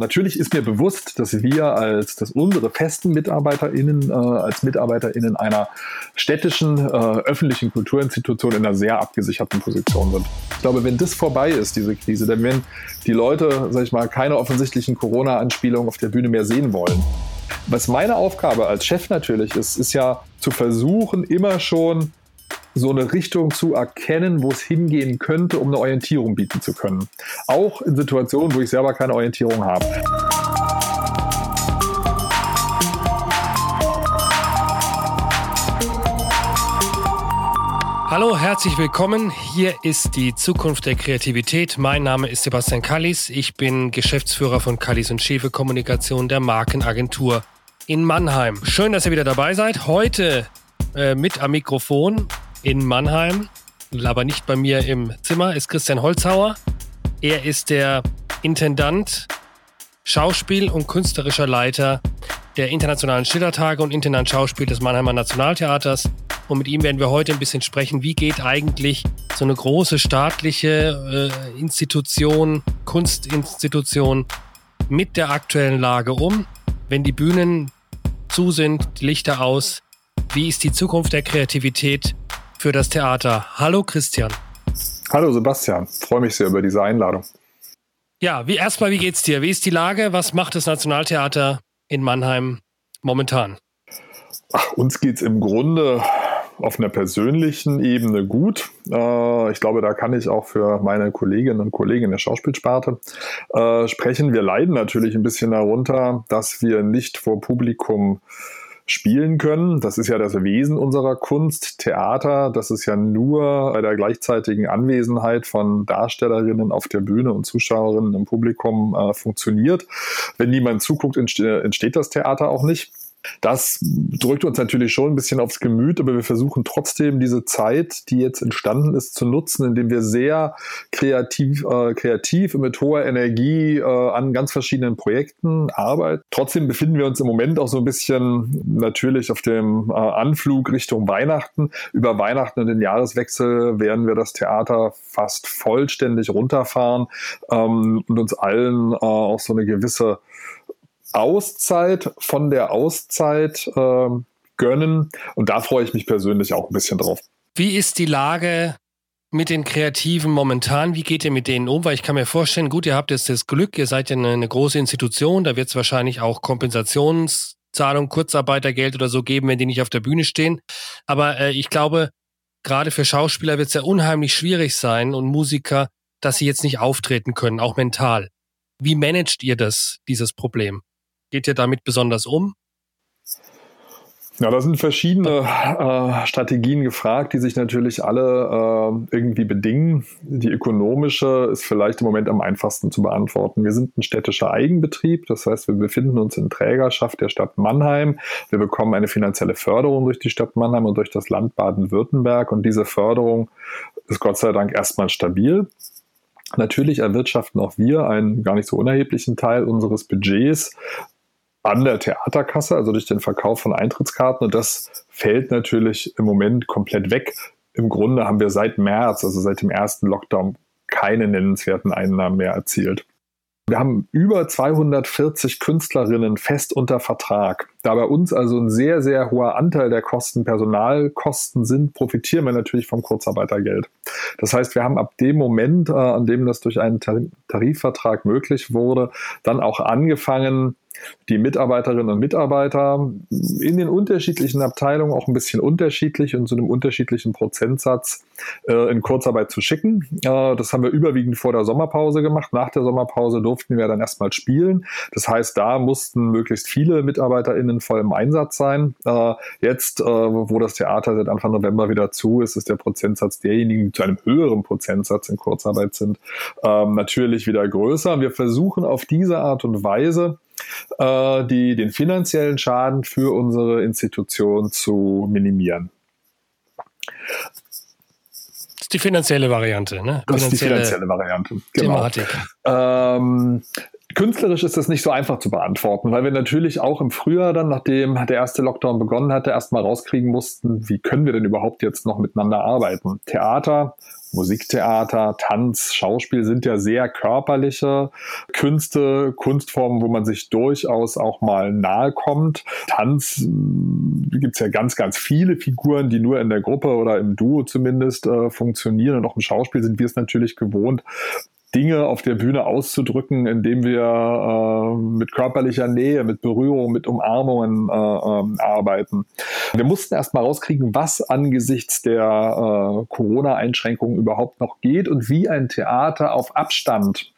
Natürlich ist mir bewusst, dass wir als dass unsere festen MitarbeiterInnen äh, als MitarbeiterInnen einer städtischen äh, öffentlichen Kulturinstitution in einer sehr abgesicherten Position sind. Ich glaube, wenn das vorbei ist, diese Krise, dann werden die Leute, sag ich mal, keine offensichtlichen Corona-Anspielungen auf der Bühne mehr sehen wollen. Was meine Aufgabe als Chef natürlich ist, ist ja zu versuchen, immer schon so eine Richtung zu erkennen, wo es hingehen könnte, um eine Orientierung bieten zu können. Auch in Situationen, wo ich selber keine Orientierung habe. Hallo, herzlich willkommen. Hier ist die Zukunft der Kreativität. Mein Name ist Sebastian Kallis. Ich bin Geschäftsführer von Kallis und Schäfe Kommunikation der Markenagentur in Mannheim. Schön, dass ihr wieder dabei seid. Heute äh, mit am Mikrofon in Mannheim, aber nicht bei mir im Zimmer, ist Christian Holzhauer. Er ist der Intendant, Schauspiel und künstlerischer Leiter der Internationalen Schillertage und Intendant Schauspiel des Mannheimer Nationaltheaters. Und mit ihm werden wir heute ein bisschen sprechen, wie geht eigentlich so eine große staatliche äh, Institution, Kunstinstitution mit der aktuellen Lage um, wenn die Bühnen zu sind, die Lichter aus. Wie ist die Zukunft der Kreativität für das Theater. Hallo Christian. Hallo Sebastian, freue mich sehr über diese Einladung. Ja, wie erstmal, wie geht's dir? Wie ist die Lage? Was macht das Nationaltheater in Mannheim momentan? Ach, uns geht's im Grunde auf einer persönlichen Ebene gut. Äh, ich glaube, da kann ich auch für meine Kolleginnen und Kollegen in der Schauspielsparte äh, sprechen. Wir leiden natürlich ein bisschen darunter, dass wir nicht vor Publikum spielen können. Das ist ja das Wesen unserer Kunst. Theater, das ist ja nur bei der gleichzeitigen Anwesenheit von Darstellerinnen auf der Bühne und Zuschauerinnen im Publikum äh, funktioniert. Wenn niemand zuguckt, entsteht das Theater auch nicht. Das drückt uns natürlich schon ein bisschen aufs Gemüt, aber wir versuchen trotzdem diese Zeit, die jetzt entstanden ist, zu nutzen, indem wir sehr kreativ, äh, kreativ mit hoher Energie äh, an ganz verschiedenen Projekten arbeiten. Trotzdem befinden wir uns im Moment auch so ein bisschen natürlich auf dem äh, Anflug Richtung Weihnachten. Über Weihnachten und den Jahreswechsel werden wir das Theater fast vollständig runterfahren ähm, und uns allen äh, auch so eine gewisse Auszeit von der Auszeit äh, gönnen. Und da freue ich mich persönlich auch ein bisschen drauf. Wie ist die Lage mit den Kreativen momentan? Wie geht ihr mit denen um? Weil ich kann mir vorstellen, gut, ihr habt jetzt das Glück, ihr seid ja eine, eine große Institution, da wird es wahrscheinlich auch Kompensationszahlung, Kurzarbeitergeld oder so geben, wenn die nicht auf der Bühne stehen. Aber äh, ich glaube, gerade für Schauspieler wird es ja unheimlich schwierig sein und Musiker, dass sie jetzt nicht auftreten können, auch mental. Wie managt ihr das, dieses Problem? Geht ihr damit besonders um? Ja, da sind verschiedene äh, Strategien gefragt, die sich natürlich alle äh, irgendwie bedingen. Die ökonomische ist vielleicht im Moment am einfachsten zu beantworten. Wir sind ein städtischer Eigenbetrieb, das heißt, wir befinden uns in Trägerschaft der Stadt Mannheim. Wir bekommen eine finanzielle Förderung durch die Stadt Mannheim und durch das Land Baden-Württemberg und diese Förderung ist Gott sei Dank erstmal stabil. Natürlich erwirtschaften auch wir einen gar nicht so unerheblichen Teil unseres Budgets an der Theaterkasse, also durch den Verkauf von Eintrittskarten. Und das fällt natürlich im Moment komplett weg. Im Grunde haben wir seit März, also seit dem ersten Lockdown, keine nennenswerten Einnahmen mehr erzielt. Wir haben über 240 Künstlerinnen fest unter Vertrag. Da bei uns also ein sehr, sehr hoher Anteil der Kosten Personalkosten sind, profitieren wir natürlich vom Kurzarbeitergeld. Das heißt, wir haben ab dem Moment, äh, an dem das durch einen Tarifvertrag möglich wurde, dann auch angefangen, die Mitarbeiterinnen und Mitarbeiter in den unterschiedlichen Abteilungen auch ein bisschen unterschiedlich und zu einem unterschiedlichen Prozentsatz äh, in Kurzarbeit zu schicken. Äh, das haben wir überwiegend vor der Sommerpause gemacht. Nach der Sommerpause durften wir dann erstmal spielen. Das heißt, da mussten möglichst viele MitarbeiterInnen voll im Einsatz sein. Äh, jetzt, äh, wo das Theater seit Anfang November wieder zu ist, ist der Prozentsatz derjenigen, die zu einem höheren Prozentsatz in Kurzarbeit sind, ähm, natürlich wieder größer. Wir versuchen auf diese Art und Weise, äh, die, den finanziellen Schaden für unsere Institution zu minimieren. Das ist die finanzielle Variante, ne? Das ist die finanzielle Variante. Genau. Thematik. Ähm, Künstlerisch ist das nicht so einfach zu beantworten, weil wir natürlich auch im Frühjahr dann, nachdem der erste Lockdown begonnen hatte, erstmal rauskriegen mussten, wie können wir denn überhaupt jetzt noch miteinander arbeiten. Theater Musiktheater, Tanz, Schauspiel sind ja sehr körperliche Künste, Kunstformen, wo man sich durchaus auch mal nahe kommt. Tanz äh, gibt es ja ganz, ganz viele Figuren, die nur in der Gruppe oder im Duo zumindest äh, funktionieren. Und auch im Schauspiel sind wir es natürlich gewohnt, Dinge auf der Bühne auszudrücken, indem wir äh, mit körperlicher Nähe, mit Berührung, mit Umarmungen äh, äh, arbeiten. Wir mussten erst mal rauskriegen, was angesichts der äh, Corona-Einschränkungen überhaupt noch geht und wie ein Theater auf Abstand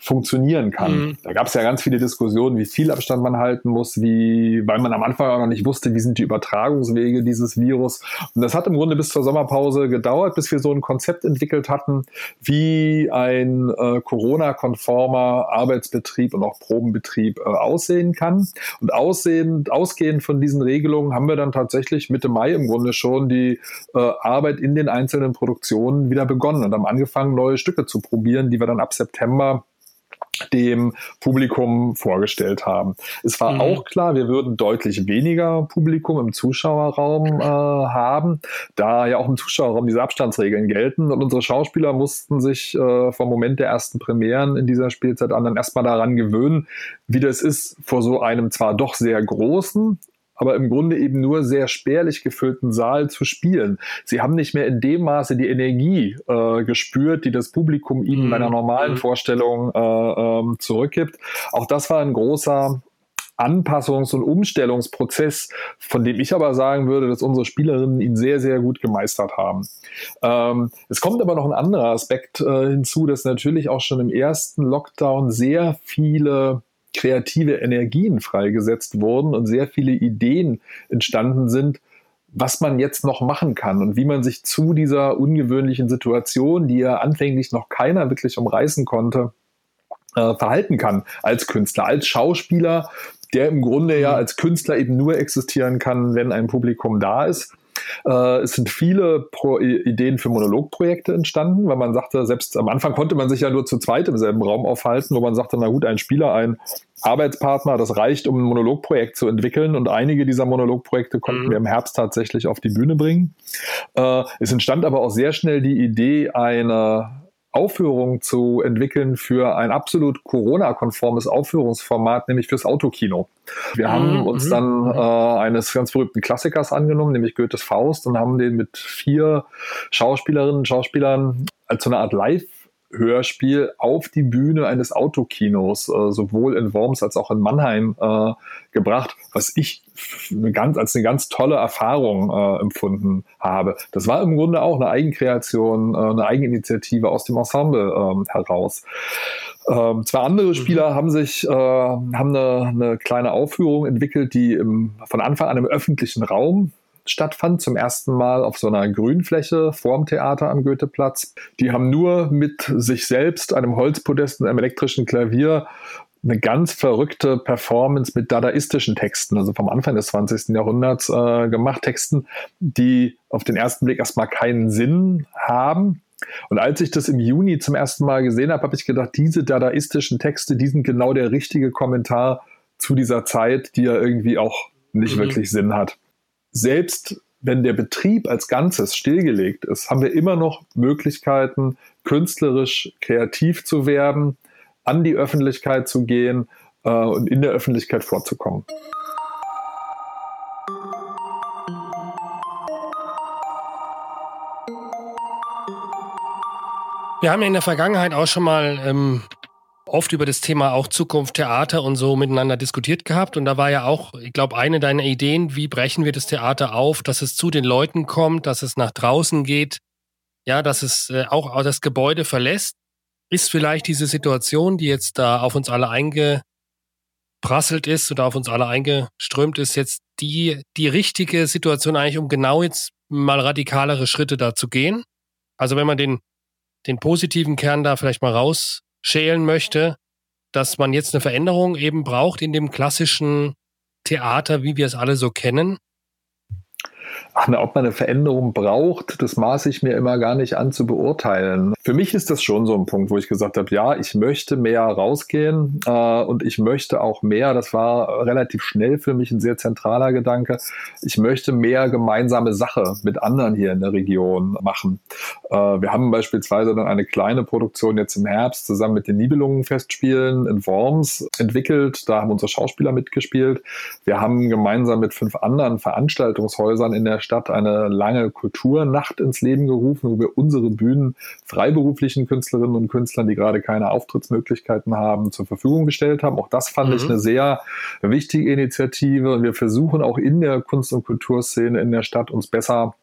funktionieren kann. Mhm. Da gab es ja ganz viele Diskussionen, wie viel Abstand man halten muss, wie, weil man am Anfang auch noch nicht wusste, wie sind die Übertragungswege dieses Virus. Und das hat im Grunde bis zur Sommerpause gedauert, bis wir so ein Konzept entwickelt hatten, wie ein äh, Corona-konformer Arbeitsbetrieb und auch Probenbetrieb äh, aussehen kann. Und aussehend, ausgehend von diesen Regelungen haben wir dann tatsächlich Mitte Mai im Grunde schon die äh, Arbeit in den einzelnen Produktionen wieder begonnen und haben angefangen, neue Stücke zu probieren, die wir dann ab September dem Publikum vorgestellt haben. Es war mhm. auch klar, wir würden deutlich weniger Publikum im Zuschauerraum äh, haben, da ja auch im Zuschauerraum diese Abstandsregeln gelten und unsere Schauspieler mussten sich äh, vom Moment der ersten Premieren in dieser Spielzeit an dann erstmal daran gewöhnen, wie das ist, vor so einem zwar doch sehr großen, aber im Grunde eben nur sehr spärlich gefüllten Saal zu spielen. Sie haben nicht mehr in dem Maße die Energie äh, gespürt, die das Publikum ihnen mhm. bei einer normalen mhm. Vorstellung äh, ähm, zurückgibt. Auch das war ein großer Anpassungs- und Umstellungsprozess, von dem ich aber sagen würde, dass unsere Spielerinnen ihn sehr, sehr gut gemeistert haben. Ähm, es kommt aber noch ein anderer Aspekt äh, hinzu, dass natürlich auch schon im ersten Lockdown sehr viele kreative Energien freigesetzt wurden und sehr viele Ideen entstanden sind, was man jetzt noch machen kann und wie man sich zu dieser ungewöhnlichen Situation, die ja anfänglich noch keiner wirklich umreißen konnte, äh, verhalten kann als Künstler, als Schauspieler, der im Grunde ja als Künstler eben nur existieren kann, wenn ein Publikum da ist. Äh, es sind viele Pro Ideen für Monologprojekte entstanden, weil man sagte, selbst am Anfang konnte man sich ja nur zu zweit im selben Raum aufhalten, wo man sagte, na gut, ein Spieler, ein Arbeitspartner, das reicht, um ein Monologprojekt zu entwickeln. Und einige dieser Monologprojekte konnten mhm. wir im Herbst tatsächlich auf die Bühne bringen. Äh, es entstand aber auch sehr schnell die Idee, eine Aufführung zu entwickeln für ein absolut Corona-konformes Aufführungsformat, nämlich fürs Autokino. Wir haben mhm. uns mhm. dann äh, eines ganz berühmten Klassikers angenommen, nämlich Goethes Faust, und haben den mit vier Schauspielerinnen und Schauspielern als so eine Art Live- Hörspiel auf die Bühne eines Autokinos, äh, sowohl in Worms als auch in Mannheim äh, gebracht, was ich eine ganz, als eine ganz tolle Erfahrung äh, empfunden habe. Das war im Grunde auch eine Eigenkreation, äh, eine Eigeninitiative aus dem Ensemble ähm, heraus. Ähm, zwei andere Spieler mhm. haben sich äh, haben eine, eine kleine Aufführung entwickelt, die im, von Anfang an im öffentlichen Raum stattfand, zum ersten Mal auf so einer Grünfläche vorm Theater am Goetheplatz. Die haben nur mit sich selbst, einem Holzpodest und einem elektrischen Klavier eine ganz verrückte Performance mit dadaistischen Texten, also vom Anfang des 20. Jahrhunderts äh, gemacht, Texten, die auf den ersten Blick erstmal keinen Sinn haben. Und als ich das im Juni zum ersten Mal gesehen habe, habe ich gedacht, diese dadaistischen Texte, die sind genau der richtige Kommentar zu dieser Zeit, die ja irgendwie auch nicht mhm. wirklich Sinn hat selbst wenn der Betrieb als Ganzes stillgelegt ist, haben wir immer noch Möglichkeiten, künstlerisch kreativ zu werden, an die Öffentlichkeit zu gehen äh, und in der Öffentlichkeit vorzukommen. Wir haben ja in der Vergangenheit auch schon mal ähm, oft über das Thema auch Zukunft Theater und so miteinander diskutiert gehabt. Und da war ja auch, ich glaube, eine deiner Ideen, wie brechen wir das Theater auf, dass es zu den Leuten kommt, dass es nach draußen geht, ja, dass es äh, auch das Gebäude verlässt. Ist vielleicht diese Situation, die jetzt da auf uns alle eingeprasselt ist oder auf uns alle eingeströmt ist, jetzt die, die richtige Situation eigentlich, um genau jetzt mal radikalere Schritte da zu gehen? Also wenn man den, den positiven Kern da vielleicht mal raus schälen möchte, dass man jetzt eine Veränderung eben braucht in dem klassischen Theater, wie wir es alle so kennen? Ach, na, ob man eine Veränderung braucht, das maße ich mir immer gar nicht an zu beurteilen. Für mich ist das schon so ein Punkt, wo ich gesagt habe, ja, ich möchte mehr rausgehen äh, und ich möchte auch mehr, das war relativ schnell für mich ein sehr zentraler Gedanke, ich möchte mehr gemeinsame Sache mit anderen hier in der Region machen. Äh, wir haben beispielsweise dann eine kleine Produktion jetzt im Herbst zusammen mit den Nibelungenfestspielen in Worms entwickelt. Da haben unsere Schauspieler mitgespielt. Wir haben gemeinsam mit fünf anderen Veranstaltungshäusern in der Stadt eine lange Kulturnacht ins Leben gerufen, wo wir unsere Bühnen freiberuflichen Künstlerinnen und Künstlern, die gerade keine Auftrittsmöglichkeiten haben, zur Verfügung gestellt haben. Auch das fand mhm. ich eine sehr wichtige Initiative und wir versuchen auch in der Kunst- und Kulturszene in der Stadt uns besser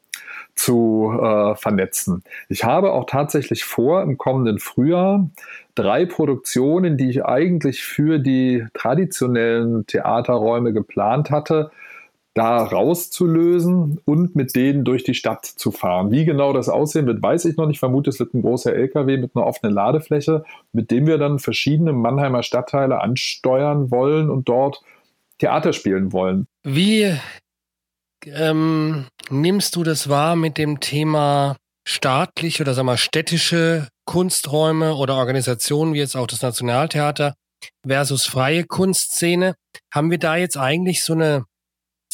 zu äh, vernetzen. Ich habe auch tatsächlich vor, im kommenden Frühjahr drei Produktionen, die ich eigentlich für die traditionellen Theaterräume geplant hatte, da rauszulösen und mit denen durch die Stadt zu fahren. Wie genau das aussehen wird, weiß ich noch nicht. Ich vermute, es wird ein großer LKW mit einer offenen Ladefläche, mit dem wir dann verschiedene Mannheimer Stadtteile ansteuern wollen und dort Theater spielen wollen. Wie ähm, nimmst du das wahr mit dem Thema staatliche oder sagen wir städtische Kunsträume oder Organisationen wie jetzt auch das Nationaltheater versus freie Kunstszene? Haben wir da jetzt eigentlich so eine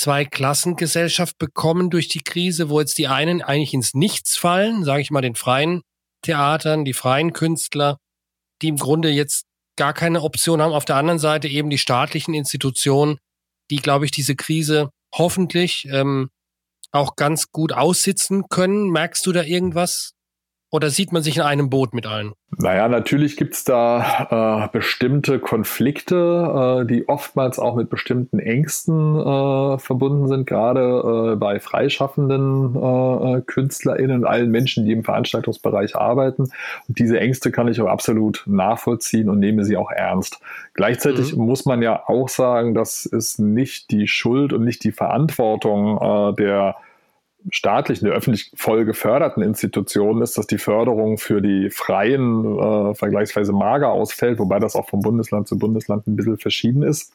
Zweiklassengesellschaft bekommen durch die Krise, wo jetzt die einen eigentlich ins Nichts fallen, sage ich mal den freien Theatern, die freien Künstler, die im Grunde jetzt gar keine Option haben. Auf der anderen Seite eben die staatlichen Institutionen, die, glaube ich, diese Krise hoffentlich ähm, auch ganz gut aussitzen können. Merkst du da irgendwas? Oder sieht man sich in einem Boot mit allen? Naja, natürlich gibt es da äh, bestimmte Konflikte, äh, die oftmals auch mit bestimmten Ängsten äh, verbunden sind, gerade äh, bei freischaffenden äh, äh, KünstlerInnen und allen Menschen, die im Veranstaltungsbereich arbeiten. Und diese Ängste kann ich auch absolut nachvollziehen und nehme sie auch ernst. Gleichzeitig mhm. muss man ja auch sagen, dass es nicht die Schuld und nicht die Verantwortung der staatlichen, der öffentlich voll geförderten Institutionen ist, dass die Förderung für die Freien äh, vergleichsweise mager ausfällt, wobei das auch vom Bundesland zu Bundesland ein bisschen verschieden ist.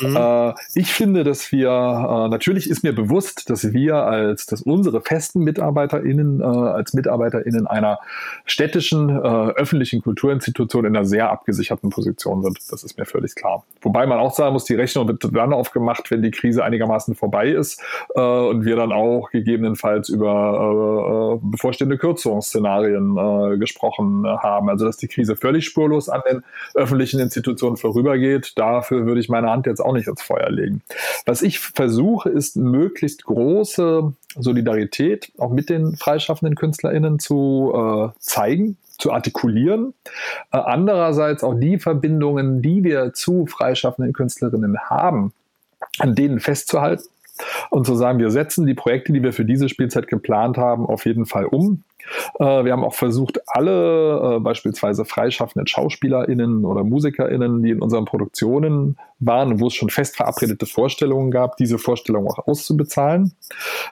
Mhm. Äh, ich finde, dass wir, äh, natürlich ist mir bewusst, dass wir als, dass unsere festen MitarbeiterInnen äh, als MitarbeiterInnen einer städtischen äh, öffentlichen Kulturinstitution in einer sehr abgesicherten Position sind. Das ist mir völlig klar. Wobei man auch sagen muss, die Rechnung wird dann aufgemacht, wenn die Krise einigermaßen vorbei ist äh, und wir dann auch gegeben gegebenenfalls über äh, äh, bevorstehende Kürzungsszenarien äh, gesprochen haben. Also dass die Krise völlig spurlos an den öffentlichen Institutionen vorübergeht, dafür würde ich meine Hand jetzt auch nicht ins Feuer legen. Was ich versuche, ist möglichst große Solidarität auch mit den freischaffenden KünstlerInnen zu äh, zeigen, zu artikulieren. Äh, andererseits auch die Verbindungen, die wir zu freischaffenden Künstlerinnen haben, an denen festzuhalten und zu sagen, wir setzen die Projekte, die wir für diese Spielzeit geplant haben, auf jeden Fall um. Äh, wir haben auch versucht, alle äh, beispielsweise freischaffenden SchauspielerInnen oder MusikerInnen, die in unseren Produktionen waren, wo es schon fest verabredete Vorstellungen gab, diese Vorstellungen auch auszubezahlen.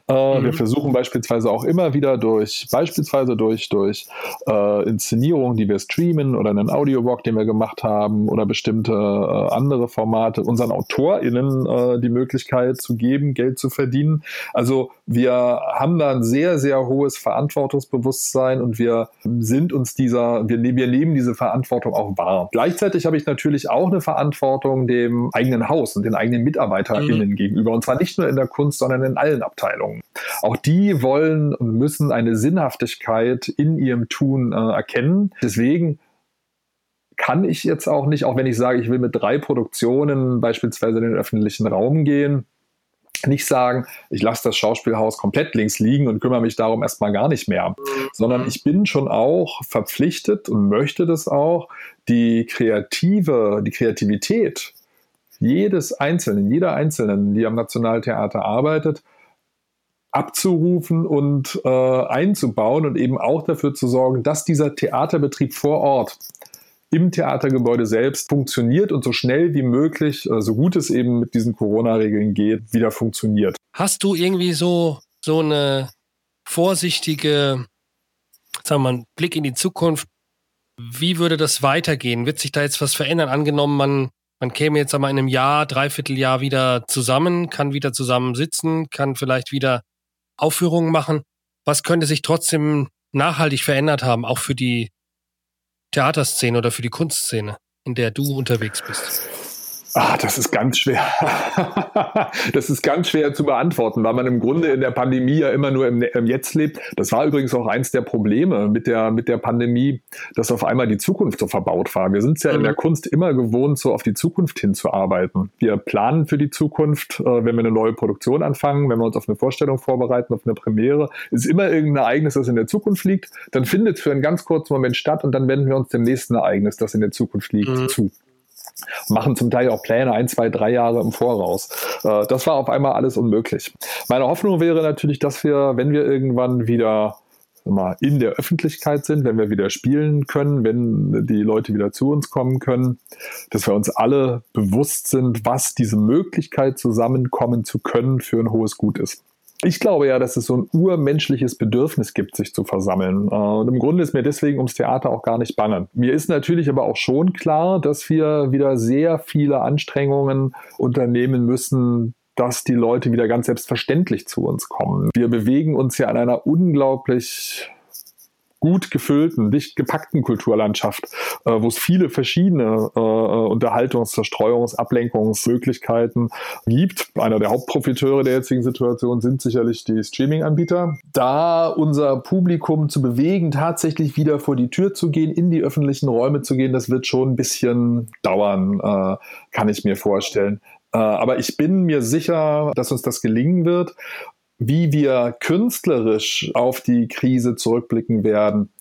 Äh, mhm. Wir versuchen beispielsweise auch immer wieder durch, beispielsweise durch, durch äh, Inszenierungen, die wir streamen oder einen Audio-Walk, den wir gemacht haben oder bestimmte äh, andere Formate, unseren AutorInnen äh, die Möglichkeit zu geben, Geld zu verdienen. Also wir haben da ein sehr, sehr hohes Verantwortungsbewusstsein und wir sind uns dieser, wir, wir nehmen diese Verantwortung auch wahr. Gleichzeitig habe ich natürlich auch eine Verantwortung dem eigenen Haus und den eigenen MitarbeiterInnen mhm. gegenüber. Und zwar nicht nur in der Kunst, sondern in allen Abteilungen. Auch die wollen und müssen eine Sinnhaftigkeit in ihrem Tun äh, erkennen. Deswegen kann ich jetzt auch nicht, auch wenn ich sage, ich will mit drei Produktionen beispielsweise in den öffentlichen Raum gehen, nicht sagen, ich lasse das Schauspielhaus komplett links liegen und kümmere mich darum erstmal gar nicht mehr, sondern ich bin schon auch verpflichtet und möchte das auch, die kreative, die Kreativität jedes Einzelnen, jeder Einzelnen, die am Nationaltheater arbeitet, abzurufen und äh, einzubauen und eben auch dafür zu sorgen, dass dieser Theaterbetrieb vor Ort im Theatergebäude selbst funktioniert und so schnell wie möglich, so gut es eben mit diesen Corona-Regeln geht, wieder funktioniert. Hast du irgendwie so, so eine vorsichtige, sagen wir mal, Blick in die Zukunft? Wie würde das weitergehen? Wird sich da jetzt was verändern? Angenommen, man man käme jetzt einmal in einem Jahr, Dreivierteljahr wieder zusammen, kann wieder zusammen sitzen, kann vielleicht wieder Aufführungen machen. Was könnte sich trotzdem nachhaltig verändert haben, auch für die Theaterszene oder für die Kunstszene, in der du unterwegs bist? Ah, das ist ganz schwer. das ist ganz schwer zu beantworten, weil man im Grunde in der Pandemie ja immer nur im, im, Jetzt lebt. Das war übrigens auch eins der Probleme mit der, mit der Pandemie, dass auf einmal die Zukunft so verbaut war. Wir sind es ja mhm. in der Kunst immer gewohnt, so auf die Zukunft hinzuarbeiten. Wir planen für die Zukunft, äh, wenn wir eine neue Produktion anfangen, wenn wir uns auf eine Vorstellung vorbereiten, auf eine Premiere. ist immer irgendein Ereignis, das in der Zukunft liegt. Dann findet es für einen ganz kurzen Moment statt und dann wenden wir uns dem nächsten Ereignis, das in der Zukunft liegt, mhm. zu machen zum Teil auch Pläne ein, zwei, drei Jahre im Voraus. Äh, das war auf einmal alles unmöglich. Meine Hoffnung wäre natürlich, dass wir, wenn wir irgendwann wieder mal in der Öffentlichkeit sind, wenn wir wieder spielen können, wenn die Leute wieder zu uns kommen können, dass wir uns alle bewusst sind, was diese Möglichkeit zusammenkommen zu können für ein hohes Gut ist ich glaube ja, dass es so ein urmenschliches Bedürfnis gibt, sich zu versammeln. Äh, und im Grunde ist mir deswegen ums Theater auch gar nicht bange. Mir ist natürlich aber auch schon klar, dass wir wieder sehr viele Anstrengungen unternehmen müssen, dass die Leute wieder ganz selbstverständlich zu uns kommen. Wir bewegen uns ja an einer unglaublich gut gefüllten, dicht gepackten Kulturlandschaft, äh, wo es viele verschiedene äh, Unterhaltungs-, Zerstreuungs-, Ablenkungsmöglichkeiten gibt. Einer der Hauptprofiteure der jetzigen Situation sind sicherlich die Streaming-Anbieter. Da unser Publikum zu bewegen, tatsächlich wieder vor die Tür zu gehen, in die öffentlichen Räume zu gehen, das wird schon ein bisschen dauern, äh, kann ich mir vorstellen. Äh, aber ich bin mir sicher, dass uns das gelingen wird wie wir künstlerisch auf die Krise zurückblicken werden,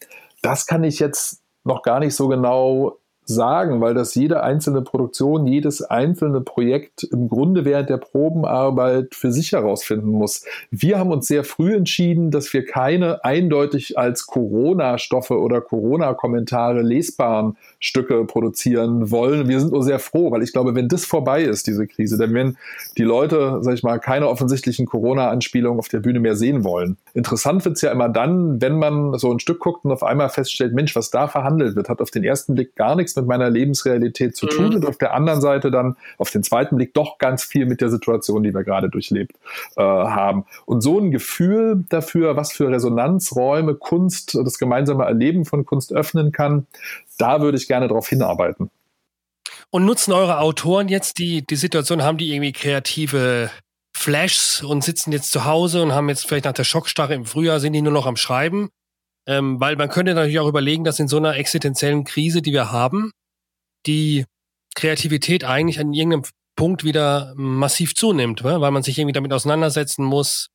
das kann ich jetzt noch gar nicht so genau sagen, weil das jede einzelne Produktion, jedes einzelne Projekt im Grunde während der Probenarbeit für sich herausfinden muss. Wir haben uns sehr früh entschieden, dass wir keine eindeutig als Corona-Stoffe oder Corona-Kommentare lesbaren Stücke produzieren wollen. Wir sind nur sehr froh, weil ich glaube, wenn das vorbei ist, diese Krise, dann werden die Leute, sag ich mal, keine offensichtlichen Corona-Anspielungen auf der Bühne mehr sehen wollen. Interessant wird's ja immer dann, wenn man so ein Stück guckt und auf einmal feststellt, Mensch, was da verhandelt wird, hat auf den ersten Blick gar nichts mit meiner Lebensrealität zu tun mhm. und auf der anderen Seite dann auf den zweiten Blick doch ganz viel mit der Situation, die wir gerade durchlebt äh, haben. Und so ein Gefühl dafür, was für Resonanzräume Kunst, das gemeinsame Erleben von Kunst öffnen kann, da würde ich gerne darauf hinarbeiten. Und nutzen eure Autoren jetzt die, die Situation, haben die irgendwie kreative Flashs und sitzen jetzt zu Hause und haben jetzt vielleicht nach der Schockstarre im Frühjahr, sind die nur noch am Schreiben? Ähm, weil man könnte natürlich auch überlegen, dass in so einer existenziellen Krise, die wir haben, die Kreativität eigentlich an irgendeinem Punkt wieder massiv zunimmt, weil man sich irgendwie damit auseinandersetzen muss.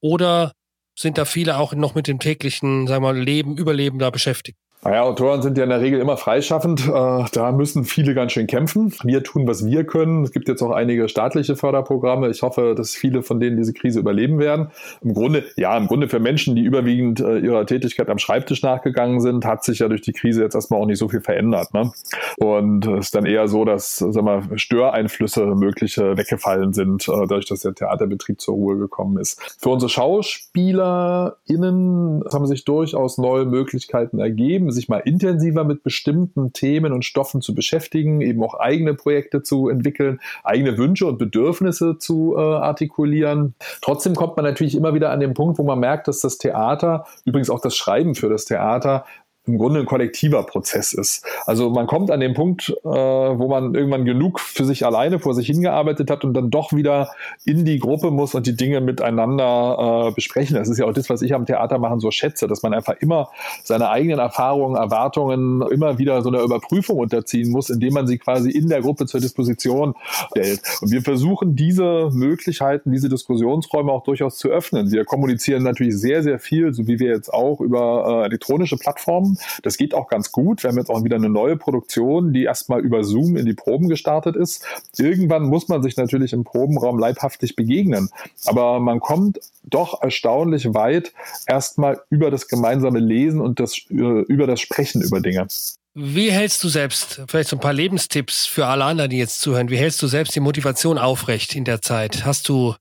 Oder sind da viele auch noch mit dem täglichen, sagen wir mal, Leben, Überleben da beschäftigt? Naja, Autoren sind ja in der Regel immer freischaffend. Äh, da müssen viele ganz schön kämpfen. Wir tun, was wir können. Es gibt jetzt auch einige staatliche Förderprogramme. Ich hoffe, dass viele von denen diese Krise überleben werden. Im Grunde, ja, im Grunde für Menschen, die überwiegend äh, ihrer Tätigkeit am Schreibtisch nachgegangen sind, hat sich ja durch die Krise jetzt erstmal auch nicht so viel verändert. Ne? Und es ist dann eher so, dass, sag mal, Störeinflüsse mögliche weggefallen sind, äh, dadurch, dass der Theaterbetrieb zur Ruhe gekommen ist. Für unsere SchauspielerInnen haben sich durchaus neue Möglichkeiten ergeben sich mal intensiver mit bestimmten Themen und Stoffen zu beschäftigen, eben auch eigene Projekte zu entwickeln, eigene Wünsche und Bedürfnisse zu äh, artikulieren. Trotzdem kommt man natürlich immer wieder an den Punkt, wo man merkt, dass das Theater, übrigens auch das Schreiben für das Theater, im Grunde ein kollektiver Prozess ist. Also man kommt an den Punkt, äh, wo man irgendwann genug für sich alleine vor sich hingearbeitet hat und dann doch wieder in die Gruppe muss und die Dinge miteinander äh, besprechen. Das ist ja auch das, was ich am Theater machen so schätze, dass man einfach immer seine eigenen Erfahrungen, Erwartungen immer wieder so einer Überprüfung unterziehen muss, indem man sie quasi in der Gruppe zur Disposition stellt. Und wir versuchen diese Möglichkeiten, diese Diskussionsräume auch durchaus zu öffnen. Wir kommunizieren natürlich sehr, sehr viel, so wie wir jetzt auch über äh, elektronische Plattformen das geht auch ganz gut. Wir haben jetzt auch wieder eine neue Produktion, die erstmal über Zoom in die Proben gestartet ist. Irgendwann muss man sich natürlich im Probenraum leibhaftig begegnen. Aber man kommt doch erstaunlich weit erstmal über das gemeinsame Lesen und das, äh, über das Sprechen über Dinge. Wie hältst du selbst, vielleicht so ein paar Lebenstipps für alle anderen, die jetzt zuhören, wie hältst du selbst die Motivation aufrecht in der Zeit? Hast du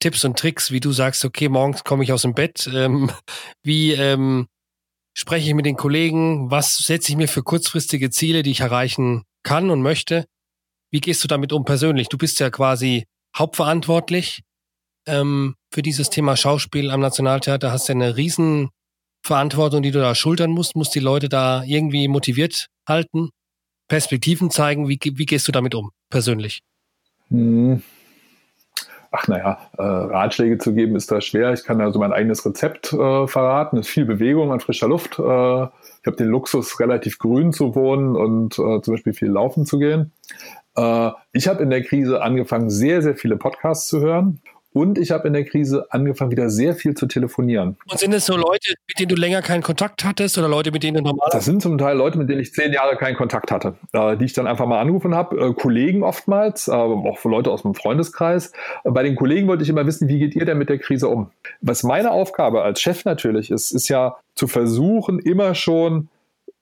Tipps und Tricks, wie du sagst, okay, morgens komme ich aus dem Bett, ähm, wie ähm, spreche ich mit den Kollegen, was setze ich mir für kurzfristige Ziele, die ich erreichen kann und möchte. Wie gehst du damit um persönlich? Du bist ja quasi hauptverantwortlich ähm, für dieses Thema Schauspiel am Nationaltheater, hast ja eine riesen Verantwortung, die du da schultern musst, musst die Leute da irgendwie motiviert halten, Perspektiven zeigen. Wie, wie gehst du damit um, persönlich? Hm. Ach naja, äh, Ratschläge zu geben ist da schwer. Ich kann also mein eigenes Rezept äh, verraten. Es ist viel Bewegung an frischer Luft. Äh, ich habe den Luxus, relativ grün zu wohnen und äh, zum Beispiel viel laufen zu gehen. Äh, ich habe in der Krise angefangen, sehr, sehr viele Podcasts zu hören. Und ich habe in der Krise angefangen, wieder sehr viel zu telefonieren. Und sind es so Leute, mit denen du länger keinen Kontakt hattest oder Leute, mit denen du normal Das sind zum Teil Leute, mit denen ich zehn Jahre keinen Kontakt hatte, äh, die ich dann einfach mal angerufen habe. Äh, Kollegen oftmals, äh, auch Leute aus dem Freundeskreis. Bei den Kollegen wollte ich immer wissen, wie geht ihr denn mit der Krise um? Was meine Aufgabe als Chef natürlich ist, ist ja zu versuchen, immer schon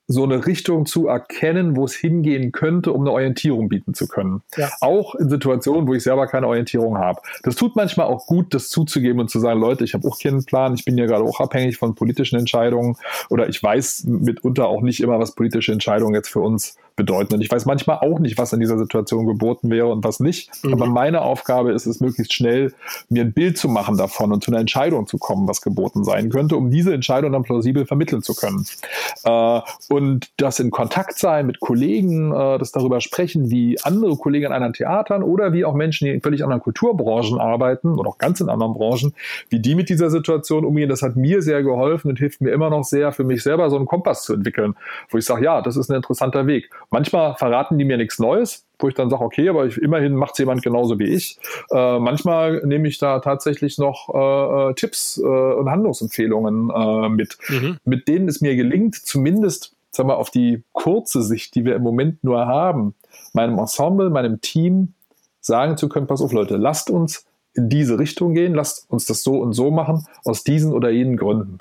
so eine Richtung zu erkennen, wo es hingehen könnte, um eine Orientierung bieten zu können. Ja. Auch in Situationen, wo ich selber keine Orientierung habe. Das tut manchmal auch gut, das zuzugeben und zu sagen, Leute, ich habe auch keinen Plan, ich bin ja gerade auch abhängig von politischen Entscheidungen oder ich weiß mitunter auch nicht immer, was politische Entscheidungen jetzt für uns bedeuten. Und ich weiß manchmal auch nicht, was in dieser Situation geboten wäre und was nicht. Mhm. Aber meine Aufgabe ist es, möglichst schnell mir ein Bild zu machen davon und zu einer Entscheidung zu kommen, was geboten sein könnte, um diese Entscheidung dann plausibel vermitteln zu können. Äh, und das in Kontakt sein mit Kollegen, äh, das darüber sprechen, wie andere Kollegen in anderen Theatern oder wie auch Menschen, die in völlig anderen Kulturbranchen arbeiten oder auch ganz in anderen Branchen, wie die mit dieser Situation umgehen, das hat mir sehr geholfen und hilft mir immer noch sehr, für mich selber so einen Kompass zu entwickeln, wo ich sage, ja, das ist ein interessanter Weg. Manchmal verraten die mir nichts Neues, wo ich dann sage, okay, aber ich, immerhin macht es jemand genauso wie ich. Äh, manchmal nehme ich da tatsächlich noch äh, äh Tipps äh, und Handlungsempfehlungen äh, mit, mhm. mit denen es mir gelingt, zumindest sagen wir, auf die kurze Sicht, die wir im Moment nur haben, meinem Ensemble, meinem Team sagen zu können, pass auf Leute, lasst uns in diese Richtung gehen, lasst uns das so und so machen, aus diesen oder jenen Gründen.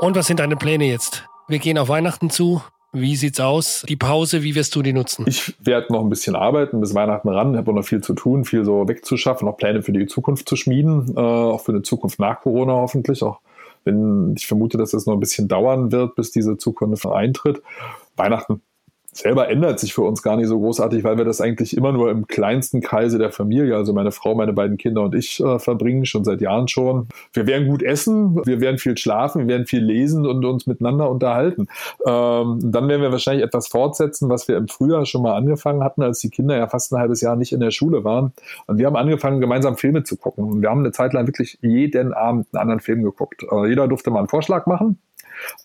Und was sind deine Pläne jetzt? Wir gehen auf Weihnachten zu. Wie sieht's aus? Die Pause, wie wirst du die nutzen? Ich werde noch ein bisschen arbeiten, bis Weihnachten ran, habe noch viel zu tun, viel so wegzuschaffen, noch Pläne für die Zukunft zu schmieden, äh, auch für eine Zukunft nach Corona hoffentlich, auch wenn ich vermute, dass es noch ein bisschen dauern wird, bis diese Zukunft eintritt. Weihnachten selber ändert sich für uns gar nicht so großartig, weil wir das eigentlich immer nur im kleinsten Kreise der Familie, also meine Frau, meine beiden Kinder und ich äh, verbringen, schon seit Jahren schon. Wir werden gut essen, wir werden viel schlafen, wir werden viel lesen und uns miteinander unterhalten. Ähm, dann werden wir wahrscheinlich etwas fortsetzen, was wir im Frühjahr schon mal angefangen hatten, als die Kinder ja fast ein halbes Jahr nicht in der Schule waren. Und wir haben angefangen, gemeinsam Filme zu gucken. Und wir haben eine Zeit lang wirklich jeden Abend einen anderen Film geguckt. Äh, jeder durfte mal einen Vorschlag machen.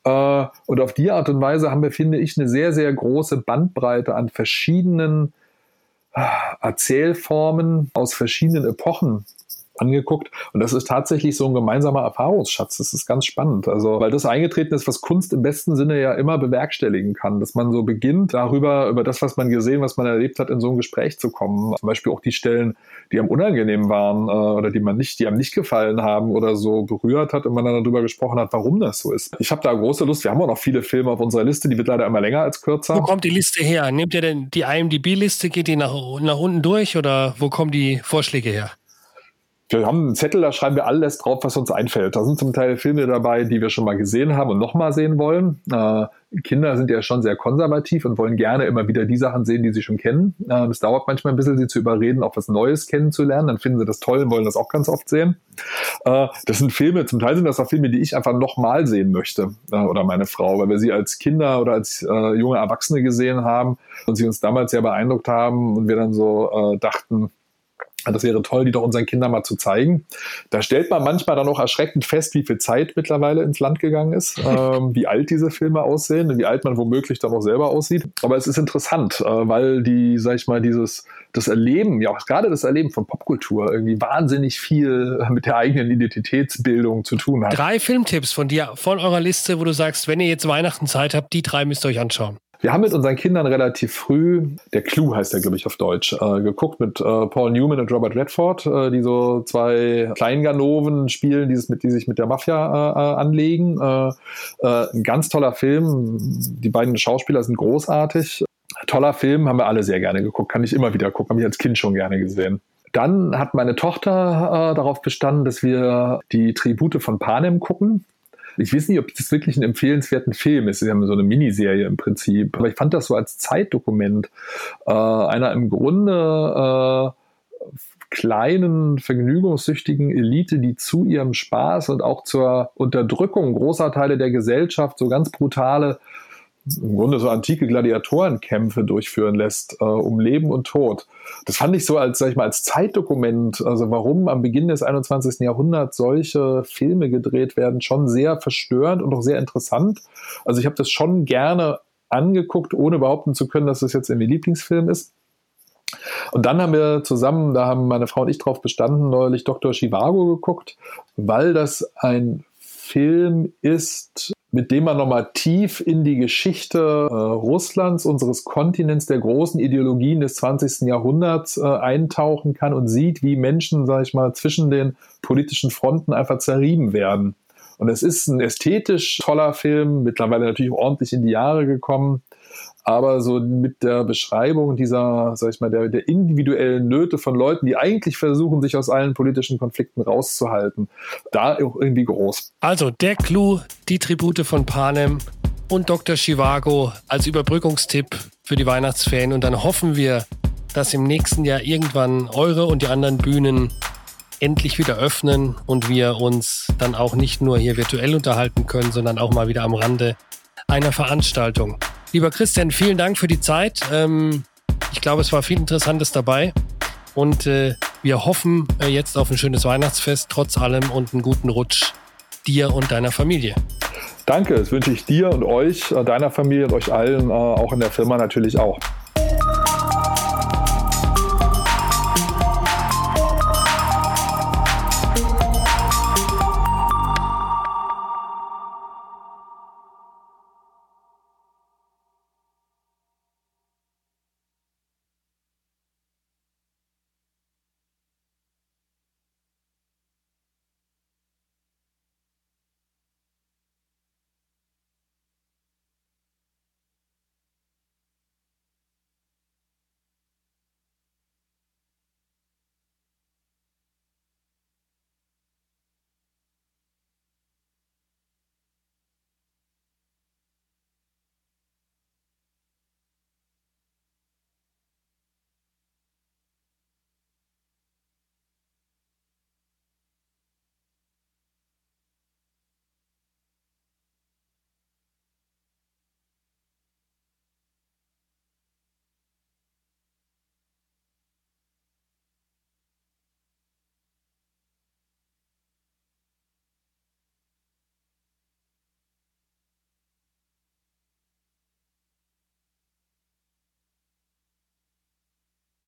Äh, und auf die Art und Weise haben wir, finde ich, eine sehr, sehr große Bandbreite an verschiedenen äh, Erzählformen aus verschiedenen Epochen angeguckt. Und das ist tatsächlich so ein gemeinsamer Erfahrungsschatz. Das ist ganz spannend. Also, weil das eingetreten ist, was Kunst im besten Sinne ja immer bewerkstelligen kann, dass man so beginnt, darüber, über das, was man gesehen, was man erlebt hat, in so ein Gespräch zu kommen. Zum Beispiel auch die Stellen, die am unangenehm waren äh, oder die man nicht, die einem nicht gefallen haben oder so berührt hat und man dann darüber gesprochen hat, warum das so ist. Ich habe da große Lust. Wir haben auch noch viele Filme auf unserer Liste, die wird leider immer länger als kürzer. Wo kommt die Liste her? Nehmt ihr denn die IMDb-Liste, geht die nach, nach unten durch oder wo kommen die Vorschläge her? Wir haben einen Zettel, da schreiben wir alles drauf, was uns einfällt. Da sind zum Teil Filme dabei, die wir schon mal gesehen haben und nochmal sehen wollen. Äh, Kinder sind ja schon sehr konservativ und wollen gerne immer wieder die Sachen sehen, die sie schon kennen. Äh, es dauert manchmal ein bisschen, sie zu überreden, auch was Neues kennenzulernen. Dann finden sie das toll und wollen das auch ganz oft sehen. Äh, das sind Filme, zum Teil sind das auch Filme, die ich einfach nochmal sehen möchte äh, oder meine Frau, weil wir sie als Kinder oder als äh, junge Erwachsene gesehen haben und sie uns damals sehr beeindruckt haben und wir dann so äh, dachten, das wäre toll, die doch unseren Kindern mal zu zeigen. Da stellt man manchmal dann auch erschreckend fest, wie viel Zeit mittlerweile ins Land gegangen ist, ähm, wie alt diese Filme aussehen und wie alt man womöglich dann auch selber aussieht. Aber es ist interessant, äh, weil die, sag ich mal, dieses, das Erleben, ja auch gerade das Erleben von Popkultur irgendwie wahnsinnig viel mit der eigenen Identitätsbildung zu tun hat. Drei Filmtipps von dir, von eurer Liste, wo du sagst, wenn ihr jetzt Weihnachten Zeit habt, die drei müsst ihr euch anschauen. Wir haben mit unseren Kindern relativ früh, der Clou heißt der, glaube ich, auf Deutsch, äh, geguckt mit äh, Paul Newman und Robert Redford, äh, die so zwei Kleinganoven spielen, dieses mit, die sich mit der Mafia äh, äh, anlegen. Äh, ein ganz toller Film. Die beiden Schauspieler sind großartig. Toller Film, haben wir alle sehr gerne geguckt. Kann ich immer wieder gucken, habe ich als Kind schon gerne gesehen. Dann hat meine Tochter darauf bestanden, dass wir die Tribute von Panem gucken. Ich weiß nicht, ob das wirklich ein empfehlenswerten Film ist. Sie haben so eine Miniserie im Prinzip. Aber ich fand das so als Zeitdokument äh, einer im Grunde äh, kleinen, vergnügungssüchtigen Elite, die zu ihrem Spaß und auch zur Unterdrückung großer Teile der Gesellschaft so ganz brutale im Grunde so antike Gladiatorenkämpfe durchführen lässt, äh, um Leben und Tod. Das fand ich so als, sag ich mal, als Zeitdokument, also warum am Beginn des 21. Jahrhunderts solche Filme gedreht werden, schon sehr verstörend und auch sehr interessant. Also ich habe das schon gerne angeguckt, ohne behaupten zu können, dass das jetzt irgendwie Lieblingsfilm ist. Und dann haben wir zusammen, da haben meine Frau und ich drauf bestanden, neulich Dr. Chivago geguckt, weil das ein Film ist, mit dem man nochmal tief in die Geschichte äh, Russlands, unseres Kontinents, der großen Ideologien des 20. Jahrhunderts äh, eintauchen kann und sieht, wie Menschen, sage ich mal, zwischen den politischen Fronten einfach zerrieben werden. Und es ist ein ästhetisch toller Film, mittlerweile natürlich ordentlich in die Jahre gekommen aber so mit der Beschreibung dieser, sag ich mal, der, der individuellen Nöte von Leuten, die eigentlich versuchen, sich aus allen politischen Konflikten rauszuhalten, da auch irgendwie groß. Also der Clou, die Tribute von Panem und Dr. Chivago als Überbrückungstipp für die Weihnachtsferien und dann hoffen wir, dass im nächsten Jahr irgendwann eure und die anderen Bühnen endlich wieder öffnen und wir uns dann auch nicht nur hier virtuell unterhalten können, sondern auch mal wieder am Rande einer Veranstaltung. Lieber Christian, vielen Dank für die Zeit. Ähm, ich glaube, es war viel Interessantes dabei. Und äh, wir hoffen äh, jetzt auf ein schönes Weihnachtsfest trotz allem und einen guten Rutsch dir und deiner Familie. Danke, das wünsche ich dir und euch, äh, deiner Familie und euch allen, auch in der Firma natürlich auch.